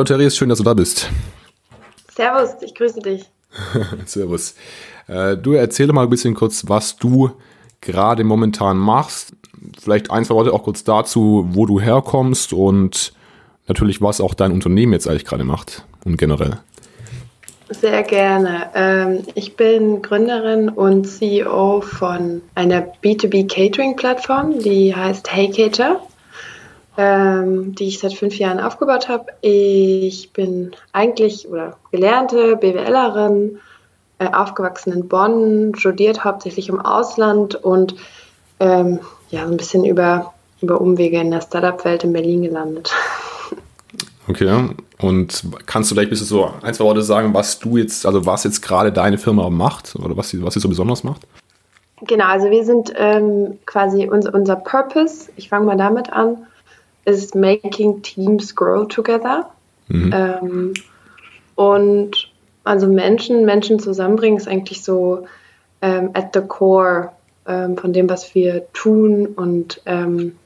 Hallo Therese, schön, dass du da bist. Servus, ich grüße dich. Servus. Äh, du erzähl mal ein bisschen kurz, was du gerade momentan machst. Vielleicht ein, zwei Worte auch kurz dazu, wo du herkommst und natürlich, was auch dein Unternehmen jetzt eigentlich gerade macht und generell. Sehr gerne. Ähm, ich bin Gründerin und CEO von einer B2B Catering Plattform, die heißt Hey Cater, ähm, die ich seit fünf Jahren aufgebaut habe. Ich bin eigentlich oder gelernte BWLerin, äh, aufgewachsen in Bonn, studiert hauptsächlich im Ausland und ähm, ja, so ein bisschen über, über Umwege in der Startup-Welt in Berlin gelandet. Okay, und kannst du vielleicht ein bisschen so ein, zwei Worte sagen, was du jetzt, also was jetzt gerade deine Firma macht oder was sie, was sie so besonders macht? Genau, also wir sind ähm, quasi unser, unser Purpose, ich fange mal damit an, ist Making Teams Grow Together. Mhm. Ähm, und also Menschen, Menschen zusammenbringen ist eigentlich so ähm, at the core ähm, von dem, was wir tun und ähm,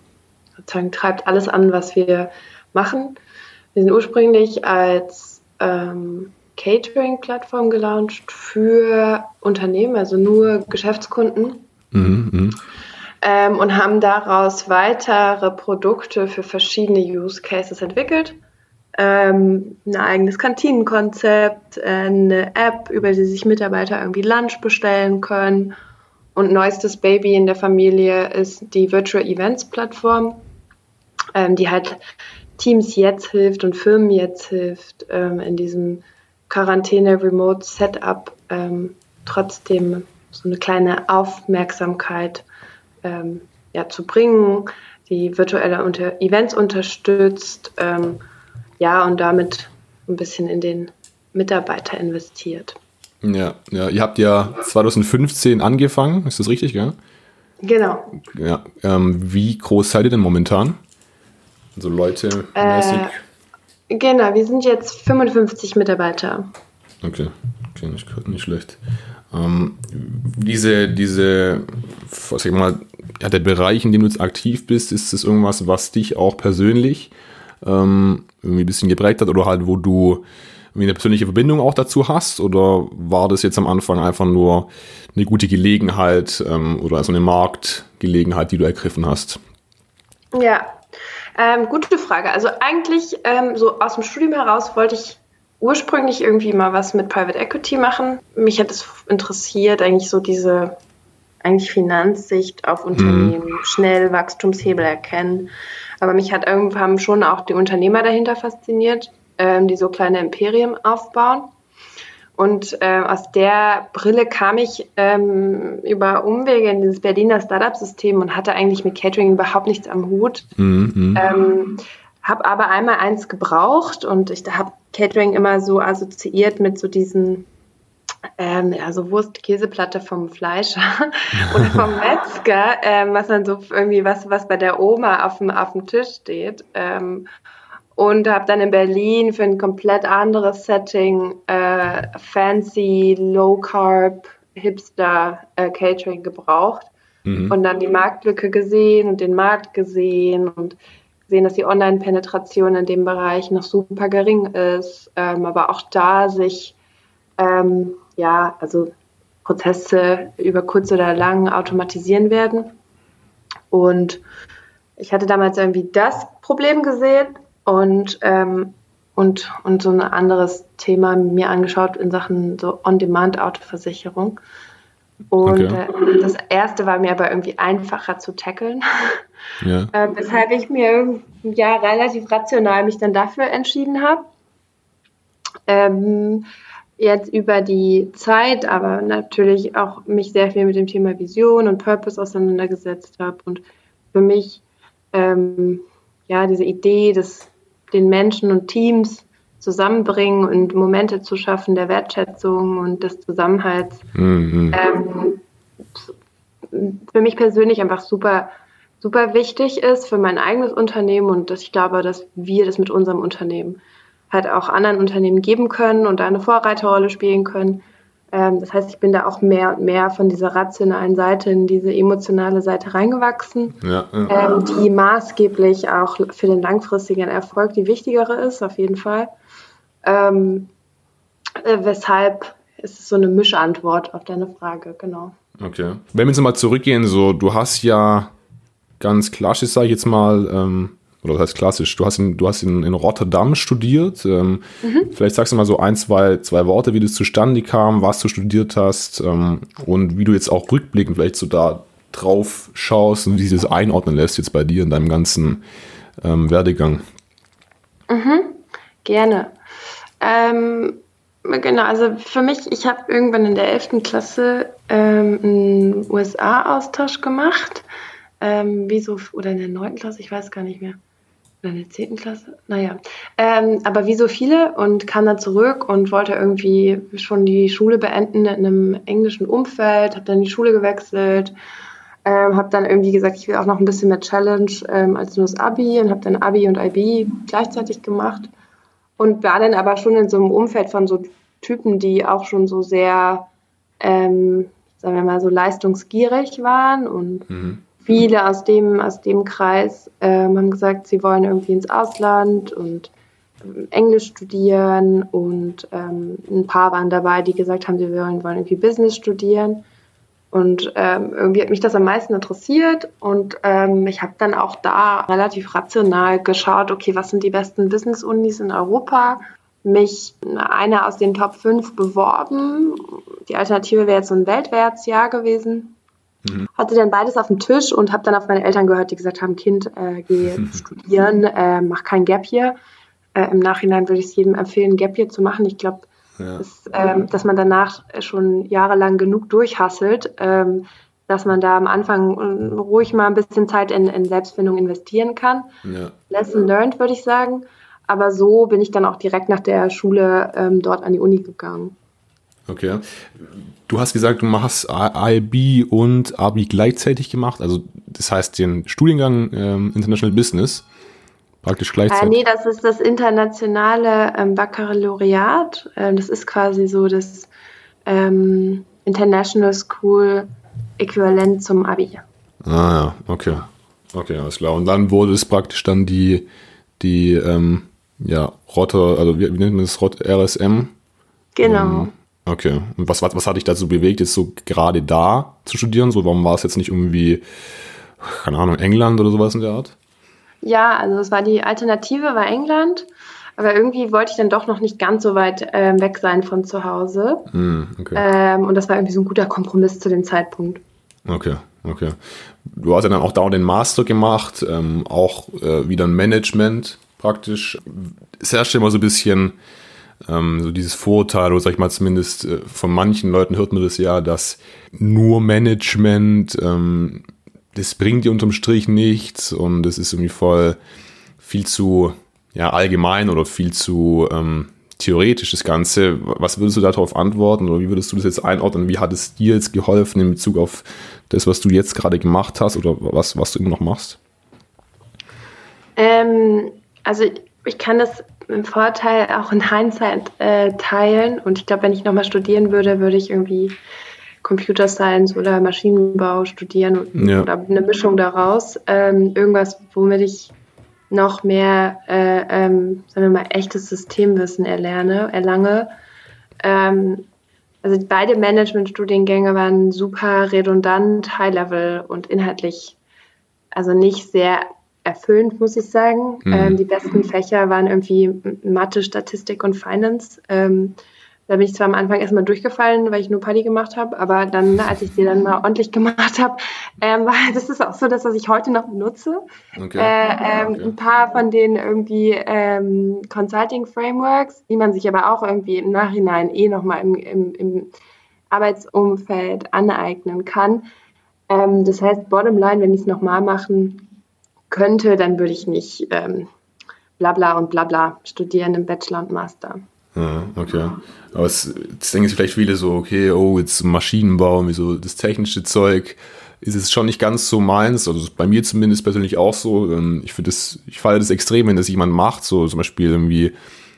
sozusagen treibt alles an, was wir machen. Wir sind ursprünglich als ähm, Catering-Plattform gelauncht für Unternehmen, also nur Geschäftskunden. Mhm, mh. Ähm, und haben daraus weitere Produkte für verschiedene Use Cases entwickelt. Ähm, ein eigenes Kantinenkonzept, eine App, über die sich Mitarbeiter irgendwie Lunch bestellen können. Und neuestes Baby in der Familie ist die Virtual Events Plattform, ähm, die halt Teams jetzt hilft und Firmen jetzt hilft, ähm, in diesem Quarantäne-Remote-Setup ähm, trotzdem so eine kleine Aufmerksamkeit ähm, ja, zu bringen, die virtuelle unter Events unterstützt, ähm, ja, und damit ein bisschen in den Mitarbeiter investiert. Ja, ja, ihr habt ja 2015 angefangen, ist das richtig, gell? Genau. Ja, ähm, wie groß seid ihr denn momentan? Also Leute mäßig. Äh, genau, wir sind jetzt 55 Mitarbeiter. Okay, okay nicht, nicht schlecht. Ähm, diese, diese, was ich mal, ja, der Bereich, in dem du jetzt aktiv bist, ist das irgendwas, was dich auch persönlich ähm, irgendwie ein bisschen geprägt hat oder halt, wo du irgendwie eine persönliche Verbindung auch dazu hast? Oder war das jetzt am Anfang einfach nur eine gute Gelegenheit ähm, oder also eine Marktgelegenheit, die du ergriffen hast? Ja, ähm, gute Frage. Also eigentlich ähm, so aus dem Studium heraus wollte ich ursprünglich irgendwie mal was mit Private Equity machen. Mich hat es interessiert, eigentlich so diese eigentlich Finanzsicht auf Unternehmen, mhm. schnell Wachstumshebel erkennen. Aber mich hat irgendwann schon auch die Unternehmer dahinter fasziniert, ähm, die so kleine Imperien aufbauen. Und äh, aus der Brille kam ich ähm, über Umwege in dieses Berliner Startup-System und hatte eigentlich mit Catering überhaupt nichts am Hut. Mhm. Ähm, habe aber einmal eins gebraucht und ich habe Catering immer so assoziiert mit so diesen ähm, ja, so Wurst, Käseplatte vom Fleischer oder vom Metzger, ähm, was dann so irgendwie was, was bei der Oma auf dem, auf dem Tisch steht. Ähm, und habe dann in Berlin für ein komplett anderes Setting äh, fancy, low carb, hipster äh, Catering gebraucht mhm. und dann die Marktlücke gesehen und den Markt gesehen und gesehen, dass die Online-Penetration in dem Bereich noch super gering ist, ähm, aber auch da sich ähm, ja also Prozesse über kurz oder lang automatisieren werden und ich hatte damals irgendwie das Problem gesehen und, ähm, und, und so ein anderes Thema mir angeschaut in Sachen so On-Demand-Autoversicherung. Und okay. äh, das erste war mir aber irgendwie einfacher zu tackeln. Ja. äh, weshalb ich mir ja relativ rational mich dann dafür entschieden habe. Ähm, jetzt über die Zeit, aber natürlich auch mich sehr viel mit dem Thema Vision und Purpose auseinandergesetzt habe und für mich ähm, ja diese Idee des den Menschen und Teams zusammenbringen und Momente zu schaffen der Wertschätzung und des Zusammenhalts. Mhm. Ähm, für mich persönlich einfach super, super wichtig ist für mein eigenes Unternehmen und dass ich glaube, dass wir das mit unserem Unternehmen halt auch anderen Unternehmen geben können und da eine Vorreiterrolle spielen können. Ähm, das heißt, ich bin da auch mehr und mehr von dieser rationalen Seite in diese emotionale Seite reingewachsen, ja, ja. Ähm, die maßgeblich auch für den langfristigen Erfolg die wichtigere ist, auf jeden Fall. Ähm, äh, weshalb ist es so eine Mischantwort auf deine Frage, genau. Okay. Wenn wir jetzt mal zurückgehen, so, du hast ja ganz klassisch, sage ich jetzt mal, ähm, oder das heißt klassisch, du hast in, du hast in, in Rotterdam studiert. Ähm, mhm. Vielleicht sagst du mal so ein, zwei, zwei Worte, wie das zustande kam, was du studiert hast ähm, und wie du jetzt auch rückblickend vielleicht so da drauf schaust und wie sich das einordnen lässt jetzt bei dir in deinem ganzen ähm, Werdegang. Mhm. Gerne. Ähm, genau, also für mich, ich habe irgendwann in der 11. Klasse ähm, einen USA-Austausch gemacht. Ähm, wie oder in der 9. Klasse, ich weiß gar nicht mehr in der 10. Klasse, naja. Ähm, aber wie so viele und kam dann zurück und wollte irgendwie schon die Schule beenden in einem englischen Umfeld, habe dann die Schule gewechselt, ähm, habe dann irgendwie gesagt, ich will auch noch ein bisschen mehr Challenge ähm, als nur das Abi und habe dann Abi und IB gleichzeitig gemacht und war dann aber schon in so einem Umfeld von so Typen, die auch schon so sehr, ähm, sagen wir mal, so leistungsgierig waren und mhm viele aus dem, aus dem Kreis ähm, haben gesagt, sie wollen irgendwie ins Ausland und ähm, Englisch studieren und ähm, ein paar waren dabei, die gesagt haben, sie wollen, wollen irgendwie Business studieren. Und ähm, irgendwie hat mich das am meisten interessiert und ähm, ich habe dann auch da relativ rational geschaut, okay, was sind die besten Business-Unis in Europa? Mich einer aus den Top 5 beworben. Die Alternative wäre jetzt so ein Weltwärtsjahr gewesen. Mhm. Hatte dann beides auf dem Tisch und habe dann auf meine Eltern gehört, die gesagt haben, Kind, äh, geh mhm. studieren, äh, mach kein Gap hier. Äh, Im Nachhinein würde ich es jedem empfehlen, Gap hier zu machen. Ich glaube, ja. dass, ähm, dass man danach schon jahrelang genug durchhasselt, ähm, dass man da am Anfang äh, ruhig mal ein bisschen Zeit in, in Selbstfindung investieren kann. Ja. Lesson learned, würde ich sagen. Aber so bin ich dann auch direkt nach der Schule ähm, dort an die Uni gegangen. Okay. Du hast gesagt, du machst IB und ABI gleichzeitig gemacht, also das heißt den Studiengang ähm, International Business praktisch gleichzeitig. Äh, nee, das ist das internationale ähm, Baccalaureat. Äh, das ist quasi so das ähm, International School Äquivalent zum Abi. Ah ja, okay. Okay, alles klar. Und dann wurde es praktisch dann die, die ähm, ja, Rotter, also wie, wie nennt man das, Rot RSM? Genau. Ähm, Okay. Und was, was, was hat dich dazu bewegt, jetzt so gerade da zu studieren? So, warum war es jetzt nicht irgendwie, keine Ahnung, England oder sowas in der Art? Ja, also es war die Alternative, war England. Aber irgendwie wollte ich dann doch noch nicht ganz so weit äh, weg sein von zu Hause. Mm, okay. ähm, und das war irgendwie so ein guter Kompromiss zu dem Zeitpunkt. Okay, okay. Du hast ja dann auch da den Master gemacht, ähm, auch äh, wieder ein Management praktisch. Es herrscht immer so ein bisschen ähm, so dieses Vorurteil, oder sag ich mal zumindest äh, von manchen Leuten hört man das ja, dass nur Management, ähm, das bringt dir unterm Strich nichts und das ist irgendwie voll viel zu ja, allgemein oder viel zu ähm, theoretisch das Ganze. Was würdest du darauf antworten oder wie würdest du das jetzt einordnen? Wie hat es dir jetzt geholfen in Bezug auf das, was du jetzt gerade gemacht hast oder was, was du immer noch machst? Ähm, also ich kann das im Vorteil auch in Hindsight äh, teilen. Und ich glaube, wenn ich nochmal studieren würde, würde ich irgendwie Computer Science oder Maschinenbau studieren ja. oder eine Mischung daraus. Ähm, irgendwas, womit ich noch mehr, äh, ähm, sagen wir mal, echtes Systemwissen erlerne, erlange. Ähm, also beide Management-Studiengänge waren super redundant, High-Level und inhaltlich also nicht sehr erfüllend, muss ich sagen. Mhm. Ähm, die besten Fächer waren irgendwie Mathe, Statistik und Finance. Ähm, da bin ich zwar am Anfang erstmal durchgefallen, weil ich nur Party gemacht habe, aber dann, als ich die dann mal ordentlich gemacht habe, ähm, das ist auch so das, was ich heute noch benutze. Okay. Äh, ähm, okay. Ein paar von den irgendwie ähm, Consulting-Frameworks, die man sich aber auch irgendwie im Nachhinein eh nochmal im, im, im Arbeitsumfeld aneignen kann. Ähm, das heißt, Bottomline, wenn ich es nochmal machen könnte, dann würde ich nicht ähm, Blabla und Blabla studieren im Bachelor und Master. Ja, okay. Aber es, jetzt denken sich vielleicht viele so, okay, oh, jetzt Maschinenbau, wie so das technische Zeug, ist es schon nicht ganz so meins. Also bei mir zumindest persönlich auch so. Ähm, ich finde das, ich falle das extrem, wenn das jemand macht, so zum Beispiel irgendwie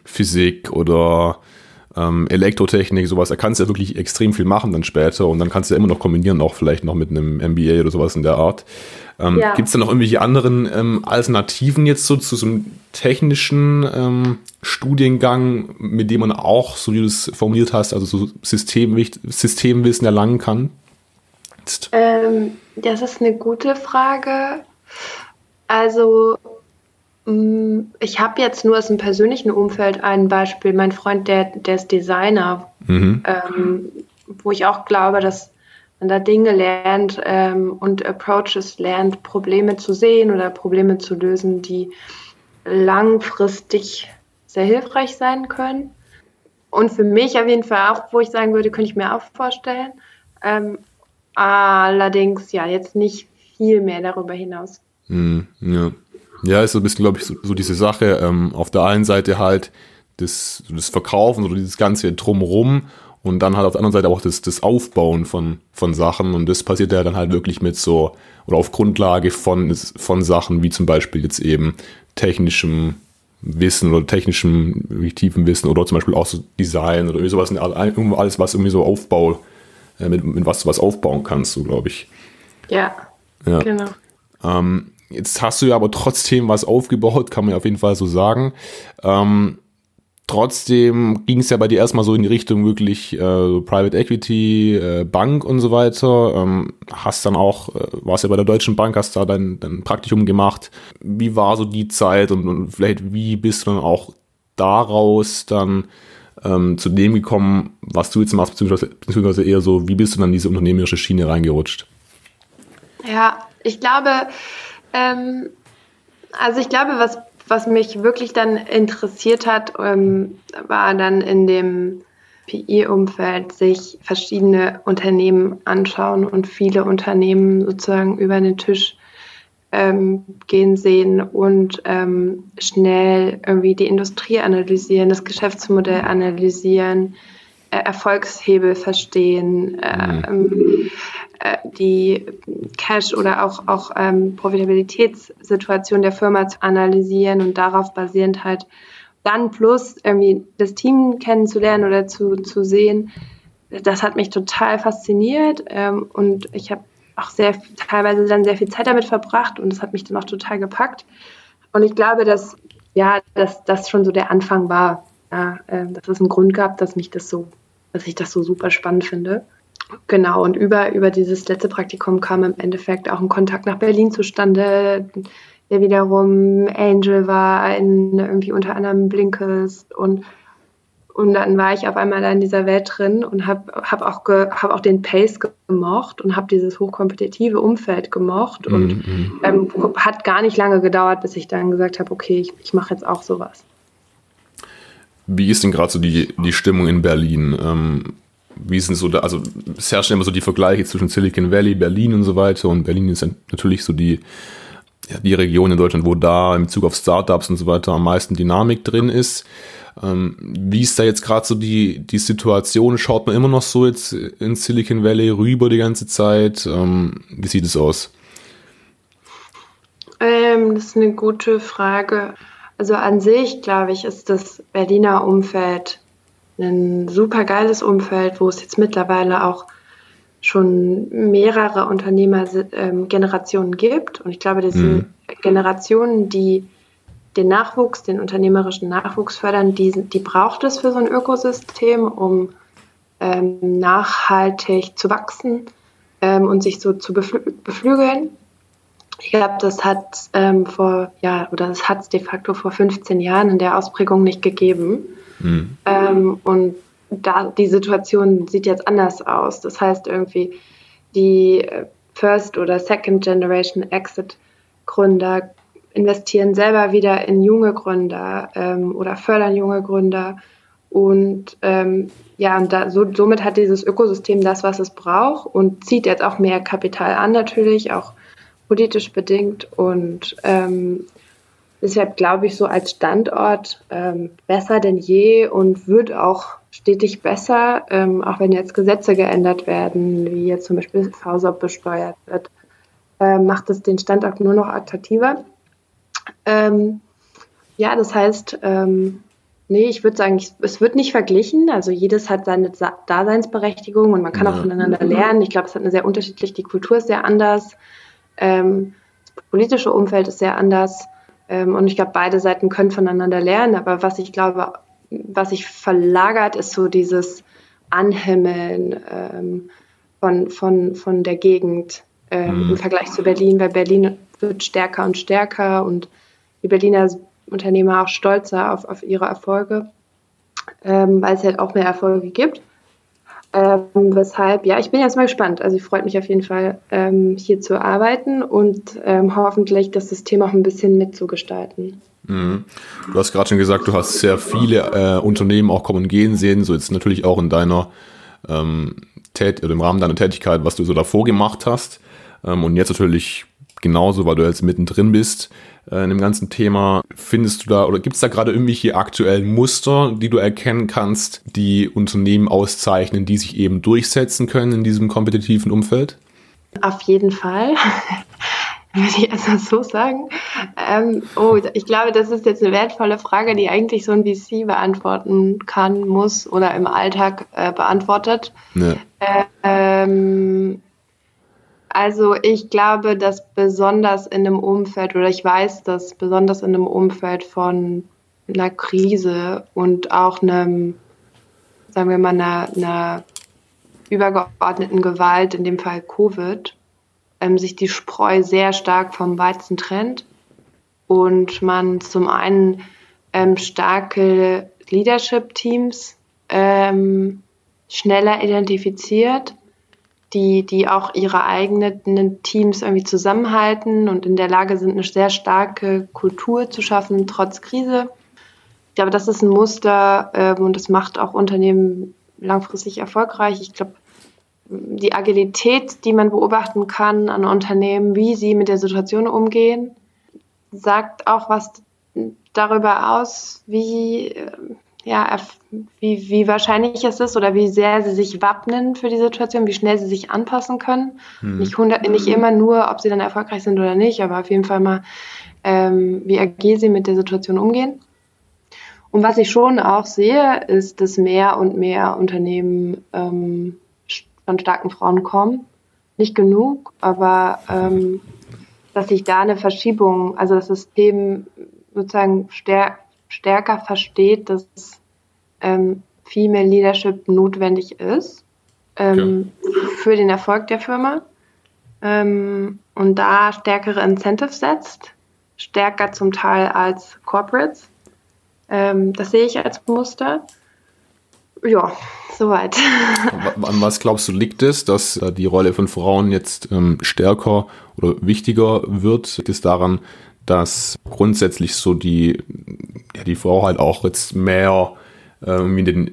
Physik oder ähm, Elektrotechnik, sowas, da kannst du ja wirklich extrem viel machen dann später und dann kannst du ja immer noch kombinieren, auch vielleicht noch mit einem MBA oder sowas in der Art. Ähm, ja. Gibt es da noch irgendwelche anderen ähm, Alternativen jetzt so zu so einem technischen ähm, Studiengang, mit dem man auch, so wie du es formuliert hast, also so Systemwissen erlangen kann? Ähm, das ist eine gute Frage. Also mm, ich habe jetzt nur aus dem persönlichen Umfeld ein Beispiel. Mein Freund, der, der ist Designer, mhm. ähm, wo ich auch glaube, dass man da Dinge lernt ähm, und Approaches lernt, Probleme zu sehen oder Probleme zu lösen, die langfristig sehr hilfreich sein können. Und für mich auf jeden Fall auch, wo ich sagen würde, könnte ich mir auch vorstellen. Ähm, allerdings ja, jetzt nicht viel mehr darüber hinaus. Mm, ja. ja, ist so ein bisschen, glaube ich, so, so diese Sache. Ähm, auf der einen Seite halt das, das Verkaufen oder dieses ganze Drumherum und dann halt auf der anderen Seite auch das, das Aufbauen von, von Sachen. Und das passiert ja dann halt wirklich mit so, oder auf Grundlage von, von Sachen wie zum Beispiel jetzt eben technischem Wissen oder technischem tiefen Wissen oder zum Beispiel auch so Design oder irgendwie sowas, alles, was irgendwie so Aufbau, äh, mit, mit was du was aufbauen kannst, so glaube ich. Ja, ja. genau. Ähm, jetzt hast du ja aber trotzdem was aufgebaut, kann man ja auf jeden Fall so sagen. Ähm, Trotzdem ging es ja bei dir erstmal so in die Richtung wirklich äh, Private Equity, äh, Bank und so weiter. Ähm, hast dann auch, äh, warst ja bei der Deutschen Bank, hast da dein, dein Praktikum gemacht. Wie war so die Zeit und, und vielleicht wie bist du dann auch daraus dann ähm, zu dem gekommen, was du jetzt machst, beziehungsweise, beziehungsweise eher so, wie bist du dann in diese unternehmerische Schiene reingerutscht? Ja, ich glaube, ähm, also ich glaube, was was mich wirklich dann interessiert hat, ähm, war dann in dem PI-Umfeld sich verschiedene Unternehmen anschauen und viele Unternehmen sozusagen über den Tisch ähm, gehen sehen und ähm, schnell irgendwie die Industrie analysieren, das Geschäftsmodell analysieren, äh, Erfolgshebel verstehen, äh, mhm. Äh, die Cash- oder auch, auch ähm, Profitabilitätssituation der Firma zu analysieren und darauf basierend halt dann plus irgendwie das Team kennenzulernen oder zu, zu sehen. Das hat mich total fasziniert ähm, und ich habe auch sehr teilweise dann sehr viel Zeit damit verbracht und das hat mich dann auch total gepackt. Und ich glaube, dass ja, dass das schon so der Anfang war, ja, äh, dass es einen Grund gab, dass mich das so, dass ich das so super spannend finde. Genau, und über, über dieses letzte Praktikum kam im Endeffekt auch ein Kontakt nach Berlin zustande, der wiederum Angel war, in irgendwie unter anderem Blinkist und und dann war ich auf einmal da in dieser Welt drin und habe hab auch, hab auch den Pace gemocht und habe dieses hochkompetitive Umfeld gemocht. Und mm -hmm. ähm, hat gar nicht lange gedauert, bis ich dann gesagt habe, okay, ich, ich mache jetzt auch sowas. Wie ist denn gerade so die, die Stimmung in Berlin? Ähm, wie sind so da, also es herrschen immer so die Vergleiche zwischen Silicon Valley, Berlin und so weiter. Und Berlin ist natürlich so die, ja, die Region in Deutschland, wo da in Bezug auf Startups und so weiter am meisten Dynamik drin ist. Ähm, wie ist da jetzt gerade so die, die Situation? Schaut man immer noch so jetzt in Silicon Valley rüber die ganze Zeit? Ähm, wie sieht es aus? Ähm, das ist eine gute Frage. Also an sich, glaube ich, ist das Berliner Umfeld ein super geiles Umfeld, wo es jetzt mittlerweile auch schon mehrere Unternehmergenerationen gibt. Und ich glaube, diese mhm. Generationen, die den Nachwuchs, den unternehmerischen Nachwuchs fördern, die, die braucht es für so ein Ökosystem, um ähm, nachhaltig zu wachsen ähm, und sich so zu beflü beflügeln. Ich glaube, das hat ähm, vor, ja, oder das hat es de facto vor 15 Jahren in der Ausprägung nicht gegeben. Mhm. Ähm, und da, die Situation sieht jetzt anders aus. Das heißt irgendwie, die äh, First- oder Second-Generation Exit-Gründer investieren selber wieder in junge Gründer ähm, oder fördern junge Gründer. Und ähm, ja, und da, so, somit hat dieses Ökosystem das, was es braucht und zieht jetzt auch mehr Kapital an, natürlich, auch politisch bedingt. Und ähm, deshalb glaube ich so als Standort ähm, besser denn je und wird auch stetig besser, ähm, auch wenn jetzt Gesetze geändert werden, wie jetzt zum Beispiel VSOP besteuert wird, äh, macht es den Standort nur noch attraktiver. Ähm, ja, das heißt, ähm, Nee, ich würde sagen, es wird nicht verglichen. Also jedes hat seine Daseinsberechtigung und man kann ja. auch voneinander lernen. Ich glaube, es hat eine sehr unterschiedlich, die Kultur ist sehr anders, ähm, das politische Umfeld ist sehr anders. Ähm, und ich glaube, beide Seiten können voneinander lernen. Aber was ich glaube, was sich verlagert, ist so dieses Anhimmeln ähm, von, von, von der Gegend ähm, mhm. im Vergleich zu Berlin, weil Berlin wird stärker und stärker und die Berliner Unternehmer auch stolzer auf, auf ihre Erfolge, ähm, weil es halt auch mehr Erfolge gibt. Ähm, weshalb, ja, ich bin jetzt mal gespannt. Also ich freue mich auf jeden Fall, ähm, hier zu arbeiten und ähm, hoffentlich das System auch ein bisschen mitzugestalten. Mhm. Du hast gerade schon gesagt, du hast sehr viele äh, Unternehmen auch kommen und gehen sehen, so jetzt natürlich auch in deiner ähm, Tät oder im Rahmen deiner Tätigkeit, was du so davor gemacht hast. Ähm, und jetzt natürlich genauso, weil du jetzt mittendrin bist äh, in dem ganzen Thema. Findest du da oder gibt es da gerade irgendwelche aktuellen Muster, die du erkennen kannst, die Unternehmen auszeichnen, die sich eben durchsetzen können in diesem kompetitiven Umfeld? Auf jeden Fall. Würde ich erstmal so sagen. Ähm, oh, ich glaube, das ist jetzt eine wertvolle Frage, die eigentlich so ein VC beantworten kann, muss oder im Alltag äh, beantwortet. Ne. Äh, ähm, also ich glaube, dass besonders in einem Umfeld, oder ich weiß, dass besonders in einem Umfeld von einer Krise und auch einem, sagen wir mal, einer, einer übergeordneten Gewalt, in dem Fall Covid, ähm, sich die Spreu sehr stark vom Weizen trennt und man zum einen ähm, starke Leadership-Teams ähm, schneller identifiziert die, die auch ihre eigenen Teams irgendwie zusammenhalten und in der Lage sind, eine sehr starke Kultur zu schaffen, trotz Krise. Ich glaube, das ist ein Muster äh, und das macht auch Unternehmen langfristig erfolgreich. Ich glaube, die Agilität, die man beobachten kann an Unternehmen, wie sie mit der Situation umgehen, sagt auch was darüber aus, wie ja, wie, wie wahrscheinlich es ist oder wie sehr sie sich wappnen für die Situation, wie schnell sie sich anpassen können. Hm. Nicht, 100, nicht immer nur, ob sie dann erfolgreich sind oder nicht, aber auf jeden Fall mal, ähm, wie agil sie mit der Situation umgehen. Und was ich schon auch sehe, ist, dass mehr und mehr Unternehmen ähm, von starken Frauen kommen. Nicht genug, aber ähm, dass sich da eine Verschiebung, also das System sozusagen stärkt stärker versteht, dass ähm, Female Leadership notwendig ist ähm, ja. für den Erfolg der Firma ähm, und da stärkere Incentives setzt, stärker zum Teil als Corporates. Ähm, das sehe ich als Muster. Ja, soweit. An was glaubst du liegt es, dass äh, die Rolle von Frauen jetzt ähm, stärker oder wichtiger wird? Liegt es daran, dass grundsätzlich so die, ja, die Frau halt auch jetzt mehr ähm, in, den,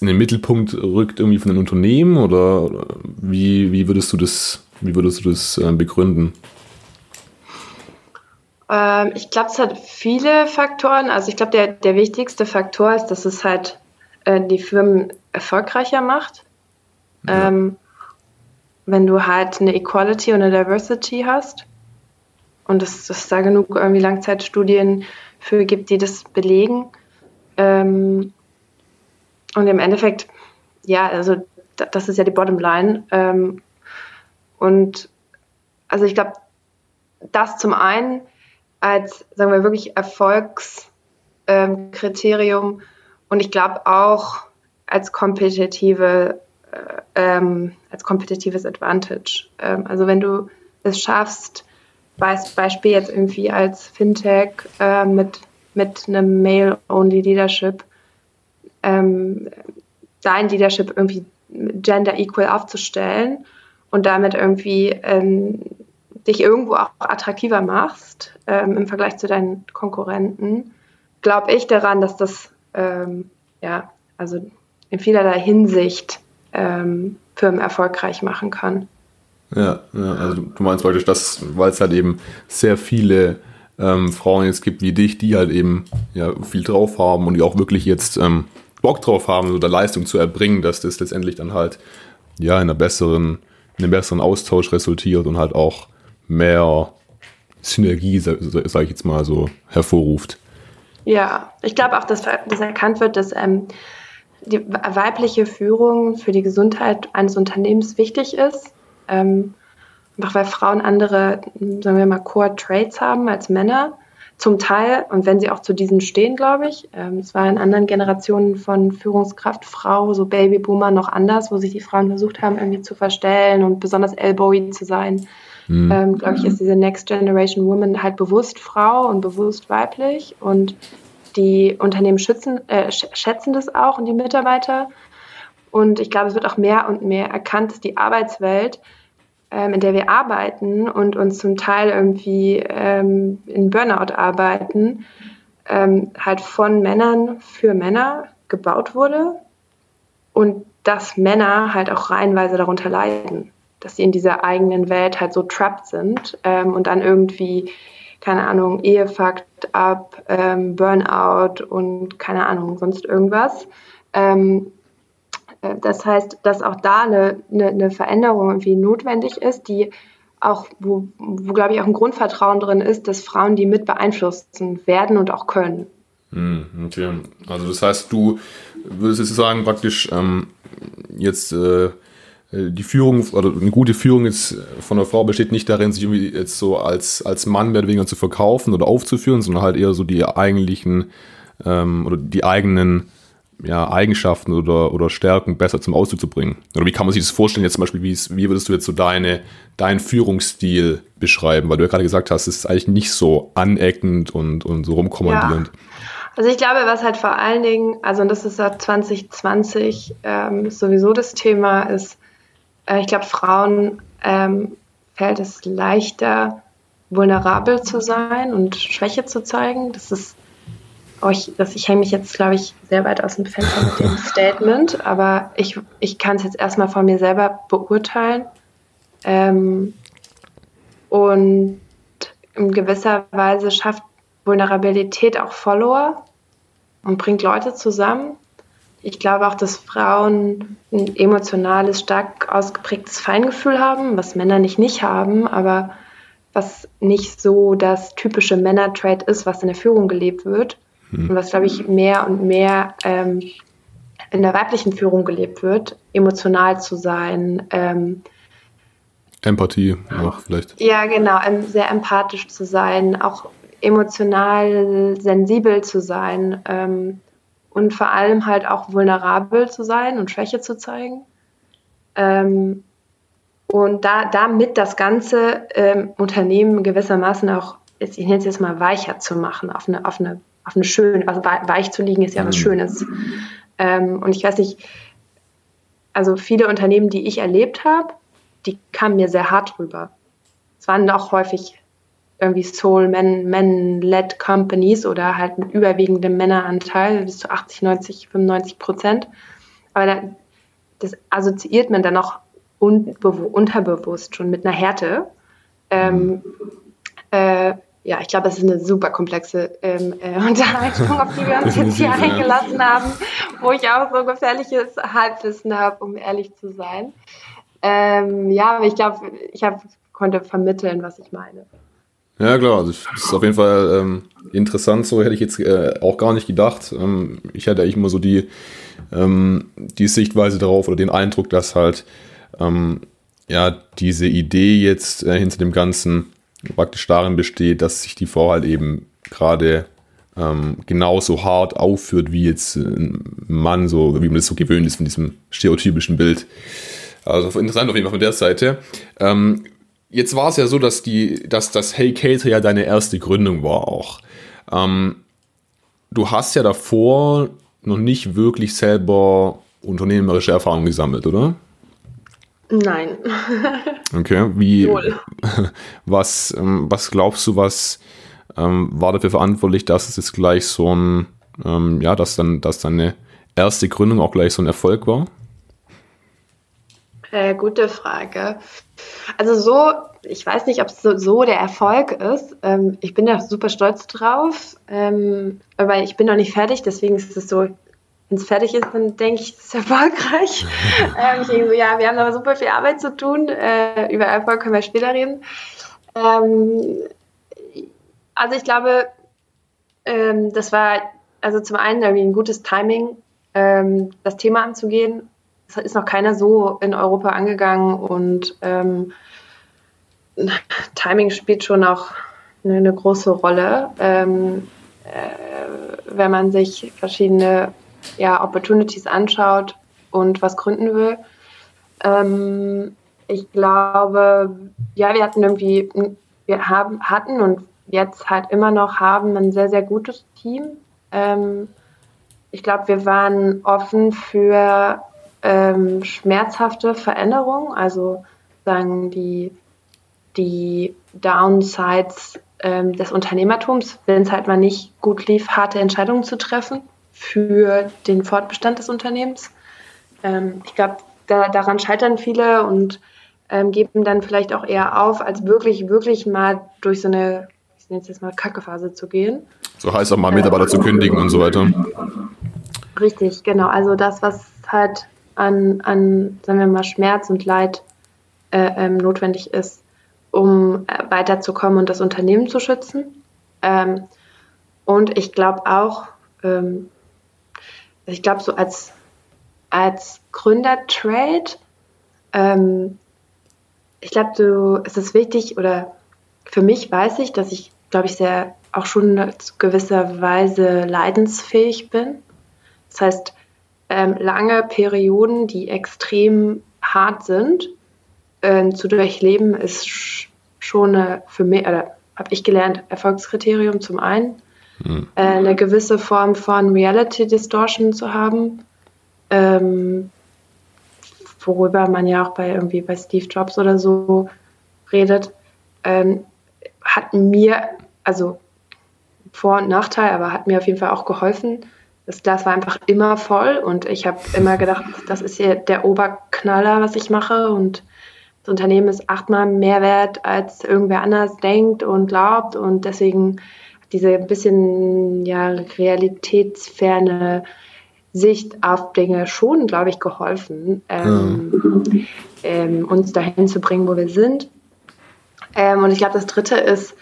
in den Mittelpunkt rückt irgendwie von den Unternehmen oder, oder wie, wie würdest du das, wie würdest du das äh, begründen? Ähm, ich glaube, es hat viele Faktoren. Also ich glaube, der, der wichtigste Faktor ist, dass es halt äh, die Firmen erfolgreicher macht. Ja. Ähm, wenn du halt eine Equality und eine Diversity hast und dass es da genug irgendwie Langzeitstudien für gibt, die das belegen. Ähm, und im Endeffekt, ja, also das ist ja die Bottomline. Ähm, und also ich glaube, das zum einen als, sagen wir, wirklich Erfolgskriterium ähm, und ich glaube auch als kompetitive, äh, ähm, als kompetitives Advantage. Ähm, also wenn du es schaffst, Beispiel jetzt irgendwie als Fintech äh, mit, mit einem Mail-Only Leadership, ähm, dein Leadership irgendwie gender equal aufzustellen und damit irgendwie ähm, dich irgendwo auch attraktiver machst ähm, im Vergleich zu deinen Konkurrenten, glaube ich daran, dass das ähm, ja also in vielerlei Hinsicht ähm, Firmen erfolgreich machen kann. Ja, ja also du meinst praktisch, dass, weil es halt eben sehr viele ähm, Frauen jetzt gibt wie dich, die halt eben ja viel drauf haben und die auch wirklich jetzt ähm, Bock drauf haben, so der Leistung zu erbringen, dass das letztendlich dann halt ja in einer besseren, in einem besseren Austausch resultiert und halt auch mehr Synergie, sage ich jetzt mal so, hervorruft. Ja, ich glaube auch, dass, dass erkannt wird, dass ähm, die weibliche Führung für die Gesundheit eines Unternehmens wichtig ist. Ähm, einfach weil Frauen andere, sagen wir mal, Core-Traits haben als Männer. Zum Teil, und wenn sie auch zu diesen stehen, glaube ich. Ähm, es war in anderen Generationen von Führungskraft, Frau, so Babyboomer noch anders, wo sich die Frauen versucht haben, irgendwie zu verstellen und besonders elbowy zu sein. Mhm. Ähm, glaube ich, ist diese Next Generation Woman halt bewusst Frau und bewusst weiblich. Und die Unternehmen schützen, äh, schätzen das auch und die Mitarbeiter. Und ich glaube, es wird auch mehr und mehr erkannt, dass die Arbeitswelt ähm, in der wir arbeiten und uns zum Teil irgendwie ähm, in Burnout arbeiten, ähm, halt von Männern für Männer gebaut wurde und dass Männer halt auch reihenweise darunter leiden, dass sie in dieser eigenen Welt halt so trapped sind ähm, und dann irgendwie, keine Ahnung, Ehefakt ab, ähm, Burnout und keine Ahnung, sonst irgendwas. Ähm, äh, das heißt, dass auch da eine, eine, eine Veränderung irgendwie notwendig ist, die auch, wo, wo glaube ich auch ein Grundvertrauen drin ist, dass Frauen die mit beeinflussen werden und auch können. Hm, okay. Also das heißt, du würdest jetzt sagen, praktisch ähm, jetzt äh, die Führung oder eine gute Führung jetzt von einer Frau besteht nicht darin, sich irgendwie jetzt so als, als Mann mehr oder weniger zu verkaufen oder aufzuführen, sondern halt eher so die eigentlichen ähm, oder die eigenen ja, Eigenschaften oder, oder Stärken besser zum Ausdruck zu bringen? Oder wie kann man sich das vorstellen, jetzt zum Beispiel, wie, wie würdest du jetzt so deine, deinen Führungsstil beschreiben? Weil du ja gerade gesagt hast, es ist eigentlich nicht so aneckend und, und so rumkommandierend. Ja. Also ich glaube, was halt vor allen Dingen, also und das ist seit 2020 ähm, sowieso das Thema, ist, äh, ich glaube, Frauen ähm, fällt es leichter, vulnerabel zu sein und Schwäche zu zeigen. Das ist Oh, ich, das, ich hänge mich jetzt, glaube ich, sehr weit aus dem Fenster mit dem Statement, aber ich, ich kann es jetzt erstmal von mir selber beurteilen. Ähm, und in gewisser Weise schafft Vulnerabilität auch Follower und bringt Leute zusammen. Ich glaube auch, dass Frauen ein emotionales, stark ausgeprägtes Feingefühl haben, was Männer nicht nicht haben, aber was nicht so das typische Männer-Trait ist, was in der Führung gelebt wird. Mhm. Und was, glaube ich, mehr und mehr ähm, in der weiblichen Führung gelebt wird, emotional zu sein. Ähm, Empathie auch vielleicht. Ja, genau, sehr empathisch zu sein, auch emotional sensibel zu sein ähm, und vor allem halt auch vulnerabel zu sein und Schwäche zu zeigen. Ähm, und da, damit das ganze ähm, Unternehmen gewissermaßen auch, ich nenne es jetzt mal weicher zu machen, auf eine, auf eine auf eine schöne, also weich zu liegen ist ja was mhm. Schönes. Ähm, und ich weiß nicht, also viele Unternehmen, die ich erlebt habe, die kamen mir sehr hart rüber. Es waren auch häufig irgendwie Soul Men, Men-led Companies oder halt ein überwiegender Männeranteil, bis zu 80, 90, 95 Prozent. Aber da, das assoziiert man dann auch unterbewusst schon mit einer Härte. Ähm, mhm. äh, ja, ich glaube, es ist eine super komplexe ähm, äh, Unterhaltung, auf die wir uns jetzt hier eingelassen haben, wo ich auch so gefährliches Halbwissen habe, um ehrlich zu sein. Ähm, ja, aber ich glaube, ich hab, konnte vermitteln, was ich meine. Ja, klar, also das ist auf jeden Fall ähm, interessant, so hätte ich jetzt äh, auch gar nicht gedacht. Ähm, ich hatte eigentlich immer so die, ähm, die Sichtweise darauf oder den Eindruck, dass halt ähm, ja diese Idee jetzt äh, hinter dem Ganzen praktisch darin besteht, dass sich die Frau halt eben gerade ähm, genauso hart aufführt wie jetzt ein Mann, so wie man das so gewöhnt ist von diesem stereotypischen Bild. Also interessant auf jeden Fall von der Seite. Ähm, jetzt war es ja so, dass die, dass das Hey Cater ja deine erste Gründung war auch. Ähm, du hast ja davor noch nicht wirklich selber unternehmerische Erfahrungen gesammelt, oder? Nein. Okay, wie, was, ähm, was glaubst du, was ähm, war dafür verantwortlich, dass es jetzt gleich so ein, ähm, ja, dass dann, dass deine erste Gründung auch gleich so ein Erfolg war? Äh, gute Frage. Also so, ich weiß nicht, ob es so, so der Erfolg ist. Ähm, ich bin da super stolz drauf, ähm, aber ich bin noch nicht fertig, deswegen ist es so, wenn es fertig ist, dann denke ich, es ist erfolgreich. ähm, ich denke so, ja, wir haben aber super viel Arbeit zu tun. Äh, über Erfolg können wir später reden. Ähm, also ich glaube, ähm, das war also zum einen irgendwie ein gutes Timing, ähm, das Thema anzugehen. Es ist noch keiner so in Europa angegangen und ähm, Timing spielt schon auch eine, eine große Rolle, ähm, äh, wenn man sich verschiedene ja, Opportunities anschaut und was gründen will. Ähm, ich glaube, ja, wir hatten irgendwie, wir haben, hatten und jetzt halt immer noch haben ein sehr, sehr gutes Team. Ähm, ich glaube, wir waren offen für ähm, schmerzhafte Veränderungen, also sagen die, die Downsides ähm, des Unternehmertums, wenn es halt mal nicht gut lief, harte Entscheidungen zu treffen für den Fortbestand des Unternehmens. Ähm, ich glaube, da, daran scheitern viele und ähm, geben dann vielleicht auch eher auf, als wirklich, wirklich mal durch so eine, ich nenne es jetzt mal Kackephase zu gehen. So heißt auch mal Mitarbeiter äh, zu kündigen und so weiter. Richtig, genau. Also das, was halt an, an sagen wir mal, Schmerz und Leid äh, ähm, notwendig ist, um äh, weiterzukommen und das Unternehmen zu schützen. Ähm, und ich glaube auch, ähm, ich glaube, so als, als Gründer-Trade, ähm, ich glaube, du, es ist wichtig, oder für mich weiß ich, dass ich, glaube ich, sehr auch schon zu gewisser Weise leidensfähig bin. Das heißt, ähm, lange Perioden, die extrem hart sind, äh, zu durchleben, ist schon eine, für mich, oder habe ich gelernt, Erfolgskriterium zum einen. Mhm. Äh, eine gewisse Form von Reality Distortion zu haben, ähm, worüber man ja auch bei irgendwie bei Steve Jobs oder so redet, ähm, hat mir, also Vor- und Nachteil, aber hat mir auf jeden Fall auch geholfen. Das Glas war einfach immer voll und ich habe immer gedacht, das ist hier der Oberknaller, was ich mache und das Unternehmen ist achtmal mehr wert, als irgendwer anders denkt und glaubt und deswegen diese bisschen ja, realitätsferne Sicht auf Dinge schon, glaube ich, geholfen, ähm, ja. ähm, uns dahin zu bringen, wo wir sind. Ähm, und ich glaube, das Dritte ist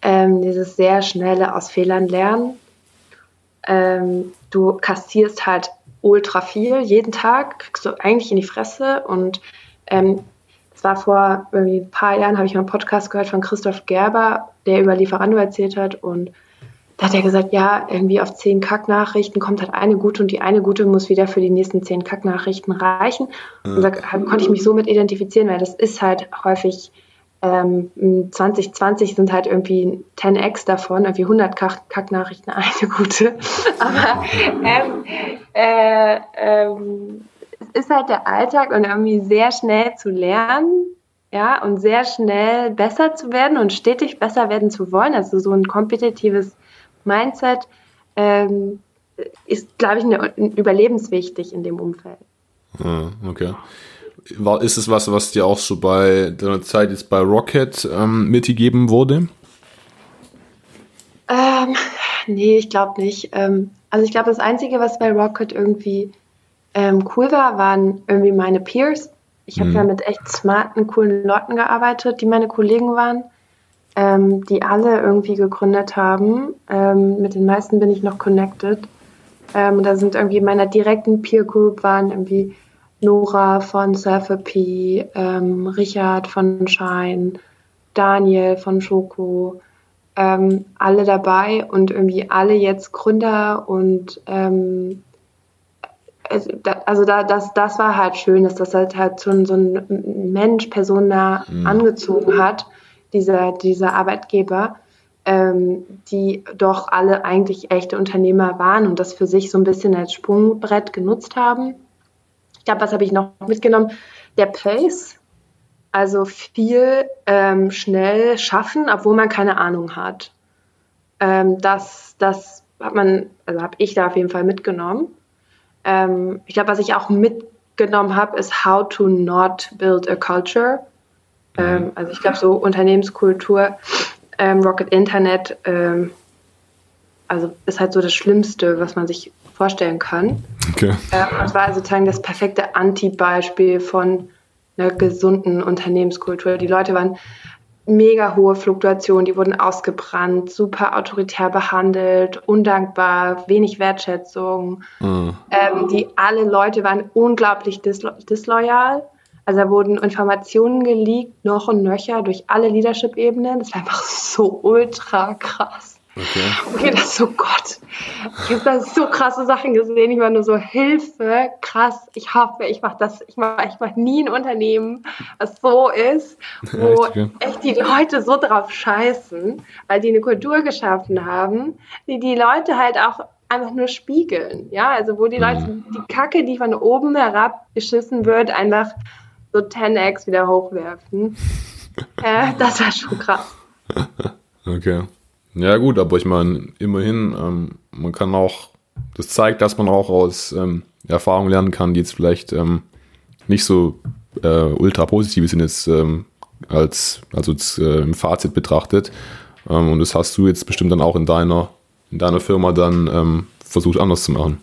ähm, dieses sehr schnelle aus Fehlern lernen. Ähm, du kassierst halt ultra viel jeden Tag, kriegst du eigentlich in die Fresse und ähm, es war vor irgendwie ein paar Jahren, habe ich mal einen Podcast gehört von Christoph Gerber, der über Lieferando erzählt hat. Und da hat er gesagt, ja, irgendwie auf zehn Kacknachrichten kommt halt eine gute und die eine gute muss wieder für die nächsten zehn Kacknachrichten reichen. Und da konnte ich mich so mit identifizieren, weil das ist halt häufig ähm, 2020 sind halt irgendwie 10x davon, irgendwie 100 Kacknachrichten, eine gute. Aber ähm, äh, ähm, ist halt der Alltag und irgendwie sehr schnell zu lernen, ja, und sehr schnell besser zu werden und stetig besser werden zu wollen. Also so ein kompetitives Mindset ähm, ist, glaube ich, eine, überlebenswichtig in dem Umfeld. Ah, okay. War, ist es was, was dir auch so bei deiner Zeit jetzt bei Rocket ähm, mitgegeben wurde? Ähm, nee, ich glaube nicht. Ähm, also ich glaube, das Einzige, was bei Rocket irgendwie ähm, cool war, waren irgendwie meine Peers. Ich habe mhm. ja mit echt smarten, coolen Leuten gearbeitet, die meine Kollegen waren, ähm, die alle irgendwie gegründet haben. Ähm, mit den meisten bin ich noch connected. Ähm, da sind irgendwie in meiner direkten Peer Group waren irgendwie Nora von Surfer-P, ähm, Richard von Shine, Daniel von Schoko, ähm, alle dabei und irgendwie alle jetzt Gründer und also da, das, das war halt schön, dass das halt, halt so, so ein Mensch, Person da mhm. angezogen hat, dieser, dieser Arbeitgeber, ähm, die doch alle eigentlich echte Unternehmer waren und das für sich so ein bisschen als Sprungbrett genutzt haben. Ich glaube, was habe ich noch mitgenommen? Der Pace, also viel ähm, schnell schaffen, obwohl man keine Ahnung hat. Ähm, das, das hat man, also habe ich da auf jeden Fall mitgenommen ähm, ich glaube, was ich auch mitgenommen habe, ist how to not build a culture. Ähm, mhm. also ich glaube, so Unternehmenskultur, ähm, Rocket Internet, ähm, also ist halt so das Schlimmste, was man sich vorstellen kann. Okay. Äh, das war sozusagen das perfekte Anti-Beispiel von einer gesunden Unternehmenskultur. Die Leute waren mega hohe Fluktuation, die wurden ausgebrannt, super autoritär behandelt, undankbar, wenig Wertschätzung. Mhm. Ähm, die alle Leute waren unglaublich dislo disloyal. Also da wurden Informationen geleakt, noch und nöcher durch alle Leadership-Ebenen. Das war einfach so ultra krass. Okay. okay, das ist so Gott. Ich habe da so krasse Sachen gesehen. Ich war nur so, Hilfe, krass. Ich hoffe, ich mache das, ich mache ich mach nie ein Unternehmen, was so ist, wo echt, echt die Leute so drauf scheißen, weil die eine Kultur geschaffen haben, die die Leute halt auch einfach nur spiegeln. Ja, also wo die mhm. Leute die Kacke, die von oben herab geschissen wird, einfach so 10x wieder hochwerfen. äh, das war schon krass. Okay. Ja, gut, aber ich meine, immerhin, ähm, man kann auch, das zeigt, dass man auch aus ähm, Erfahrungen lernen kann, die jetzt vielleicht ähm, nicht so äh, ultra positiv sind, jetzt ähm, als, also jetzt, äh, im Fazit betrachtet. Ähm, und das hast du jetzt bestimmt dann auch in deiner, in deiner Firma dann ähm, versucht anders zu machen.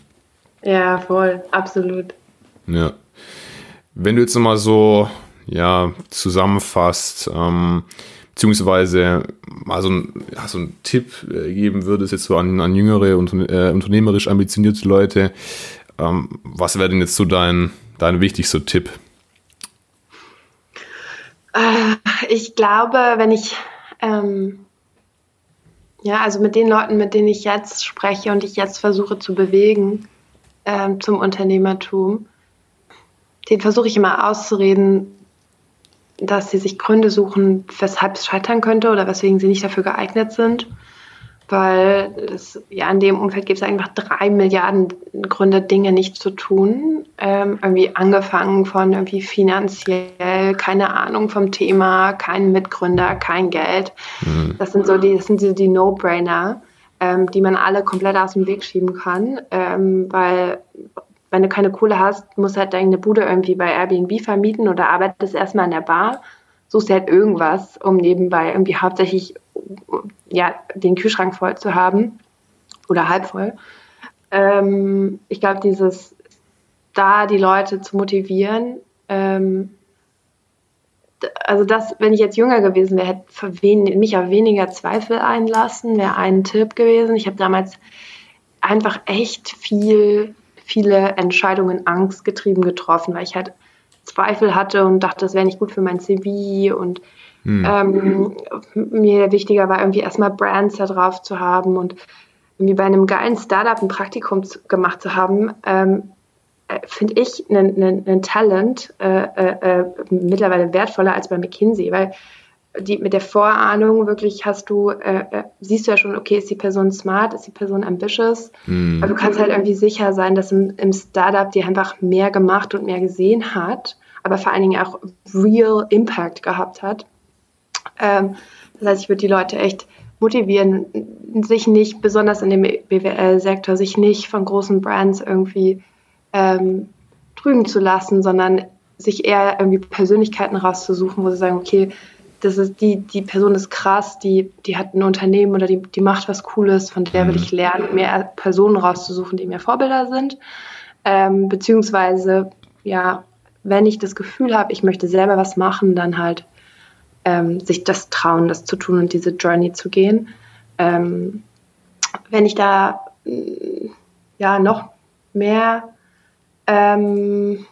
Ja, voll, absolut. Ja. Wenn du jetzt nochmal so, ja, zusammenfasst, ähm, beziehungsweise mal so ein, ja, so ein Tipp äh, geben würdest jetzt so an, an jüngere, unter, äh, unternehmerisch ambitionierte Leute, ähm, was wäre denn jetzt so dein, dein wichtigster Tipp? Äh, ich glaube, wenn ich, ähm, ja, also mit den Leuten, mit denen ich jetzt spreche und ich jetzt versuche zu bewegen ähm, zum Unternehmertum, den versuche ich immer auszureden, dass sie sich Gründe suchen, weshalb es scheitern könnte oder weswegen sie nicht dafür geeignet sind. Weil es, ja, in dem Umfeld gibt es einfach drei Milliarden Gründe, Dinge nicht zu tun. Ähm, irgendwie angefangen von irgendwie finanziell, keine Ahnung vom Thema, kein Mitgründer, kein Geld. Mhm. Das sind so die, das sind so die No-Brainer, ähm, die man alle komplett aus dem Weg schieben kann, ähm, weil wenn du keine Kohle hast, musst du halt deine Bude irgendwie bei Airbnb vermieten oder arbeitest erstmal in der Bar, suchst halt irgendwas, um nebenbei irgendwie hauptsächlich ja, den Kühlschrank voll zu haben oder halb voll. Ähm, ich glaube, dieses da die Leute zu motivieren, ähm, also das, wenn ich jetzt jünger gewesen wäre, hätte mich auf weniger Zweifel einlassen, wäre ein Tipp gewesen. Ich habe damals einfach echt viel viele Entscheidungen angstgetrieben getroffen, weil ich halt Zweifel hatte und dachte, das wäre nicht gut für mein CV und hm. ähm, mir wichtiger war irgendwie erstmal Brands da drauf zu haben und irgendwie bei einem geilen Startup ein Praktikum zu, gemacht zu haben, ähm, äh, finde ich ein Talent äh, äh, äh, mittlerweile wertvoller als bei McKinsey, weil die, mit der Vorahnung wirklich hast du, äh, äh, siehst du ja schon, okay, ist die Person smart, ist die Person ambitious. Mhm. Aber du kannst halt irgendwie sicher sein, dass im, im Startup die einfach mehr gemacht und mehr gesehen hat, aber vor allen Dingen auch real Impact gehabt hat. Ähm, das heißt, ich würde die Leute echt motivieren, sich nicht, besonders in dem BWL-Sektor, sich nicht von großen Brands irgendwie ähm, trügen zu lassen, sondern sich eher irgendwie Persönlichkeiten rauszusuchen, wo sie sagen, okay, das ist die, die Person ist krass, die, die hat ein Unternehmen oder die, die macht was Cooles, von der will mhm. ich lernen, mehr Personen rauszusuchen, die mir Vorbilder sind. Ähm, beziehungsweise, ja, wenn ich das Gefühl habe, ich möchte selber was machen, dann halt ähm, sich das trauen, das zu tun und diese Journey zu gehen. Ähm, wenn ich da ja noch mehr ähm,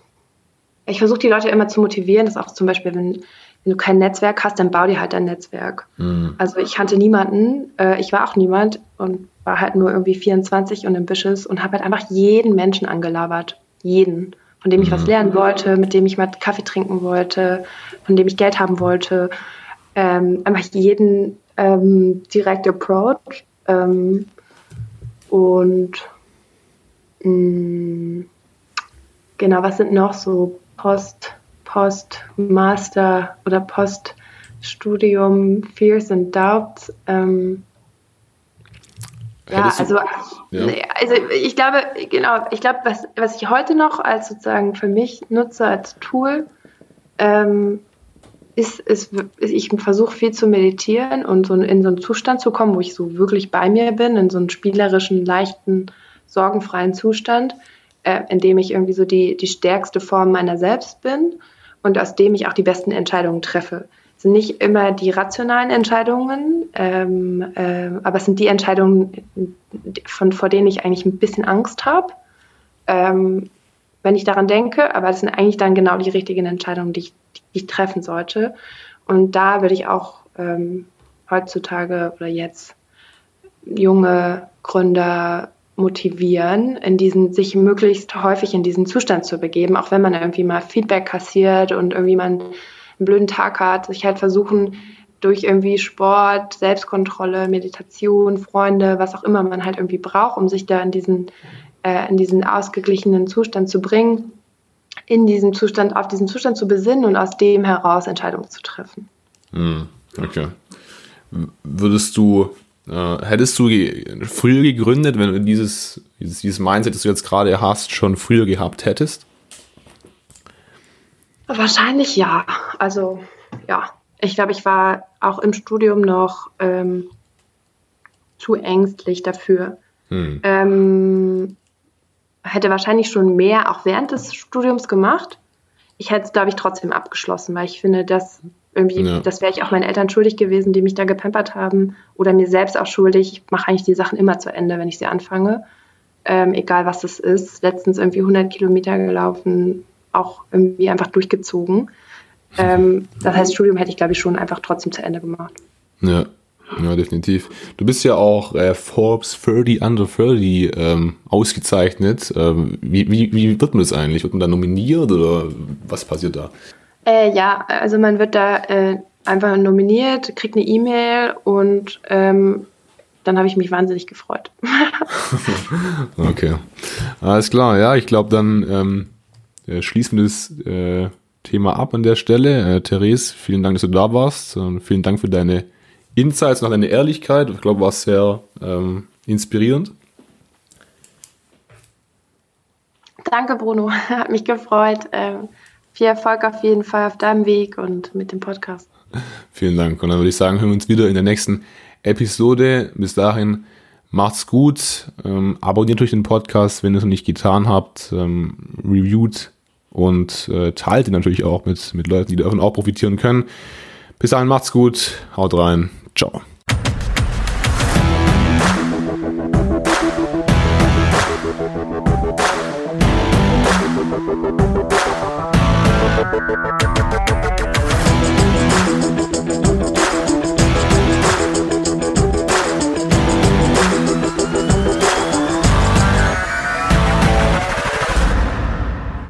ich versuche die Leute immer zu motivieren, das auch zum Beispiel, wenn wenn du kein Netzwerk hast, dann bau dir halt ein Netzwerk. Mhm. Also ich kannte niemanden, äh, ich war auch niemand und war halt nur irgendwie 24 und ambitious und habe halt einfach jeden Menschen angelabert. Jeden. Von dem ich mhm. was lernen wollte, mit dem ich mal Kaffee trinken wollte, von dem ich Geld haben wollte. Ähm, einfach jeden ähm, direkt approach. Ähm, und mh, mm, genau, was sind noch so Post- Post, Master oder Poststudium Fears and Doubts. Ähm, ja, also, ja. also ich glaube, genau, ich glaube, was, was ich heute noch als sozusagen für mich nutze als Tool, ähm, ist, ist, ich versuche viel zu meditieren und so in so einen Zustand zu kommen, wo ich so wirklich bei mir bin, in so einen spielerischen, leichten, sorgenfreien Zustand, äh, in dem ich irgendwie so die, die stärkste Form meiner selbst bin und aus dem ich auch die besten Entscheidungen treffe. sind nicht immer die rationalen Entscheidungen, ähm, äh, aber es sind die Entscheidungen, von, vor denen ich eigentlich ein bisschen Angst habe, ähm, wenn ich daran denke, aber es sind eigentlich dann genau die richtigen Entscheidungen, die ich, die ich treffen sollte. Und da würde ich auch ähm, heutzutage oder jetzt junge Gründer motivieren, in diesen, sich möglichst häufig in diesen Zustand zu begeben, auch wenn man irgendwie mal Feedback kassiert und irgendwie man einen blöden Tag hat, sich halt versuchen, durch irgendwie Sport, Selbstkontrolle, Meditation, Freunde, was auch immer man halt irgendwie braucht, um sich da in diesen, äh, in diesen ausgeglichenen Zustand zu bringen, in diesem Zustand, auf diesen Zustand zu besinnen und aus dem heraus Entscheidungen zu treffen. Hm, okay. Würdest du äh, hättest du ge früher gegründet, wenn du dieses, dieses, dieses Mindset, das du jetzt gerade hast, schon früher gehabt hättest? Wahrscheinlich ja. Also ja, ich glaube, ich war auch im Studium noch ähm, zu ängstlich dafür. Hm. Ähm, hätte wahrscheinlich schon mehr auch während des Studiums gemacht. Ich hätte es, glaube ich, trotzdem abgeschlossen, weil ich finde, dass irgendwie, ja. das wäre ich auch meinen Eltern schuldig gewesen, die mich da gepampert haben oder mir selbst auch schuldig. Ich mache eigentlich die Sachen immer zu Ende, wenn ich sie anfange. Ähm, egal was es ist. Letztens irgendwie 100 Kilometer gelaufen, auch irgendwie einfach durchgezogen. Ähm, das heißt, Studium hätte ich, glaube ich, schon einfach trotzdem zu Ende gemacht. Ja, ja, definitiv. Du bist ja auch äh, Forbes 30 Under 30 ähm, ausgezeichnet. Ähm, wie, wie, wie wird man das eigentlich? Wird man da nominiert oder was passiert da? Äh, ja, also man wird da äh, einfach nominiert, kriegt eine E-Mail und ähm, dann habe ich mich wahnsinnig gefreut. okay. Alles klar, ja, ich glaube, dann ähm, äh, schließen wir das äh, Thema ab an der Stelle. Äh, Therese, vielen Dank, dass du da warst. Und vielen Dank für deine Insights und deine Ehrlichkeit. Ich glaube, war sehr ähm, inspirierend. Danke, Bruno. Hat mich gefreut. Ähm, viel Erfolg auf jeden Fall auf deinem Weg und mit dem Podcast. Vielen Dank. Und dann würde ich sagen, hören wir uns wieder in der nächsten Episode. Bis dahin, macht's gut. Ähm, abonniert euch den Podcast, wenn ihr es noch nicht getan habt. Ähm, reviewt und äh, teilt ihn natürlich auch mit, mit Leuten, die davon auch profitieren können. Bis dahin, macht's gut. Haut rein. Ciao.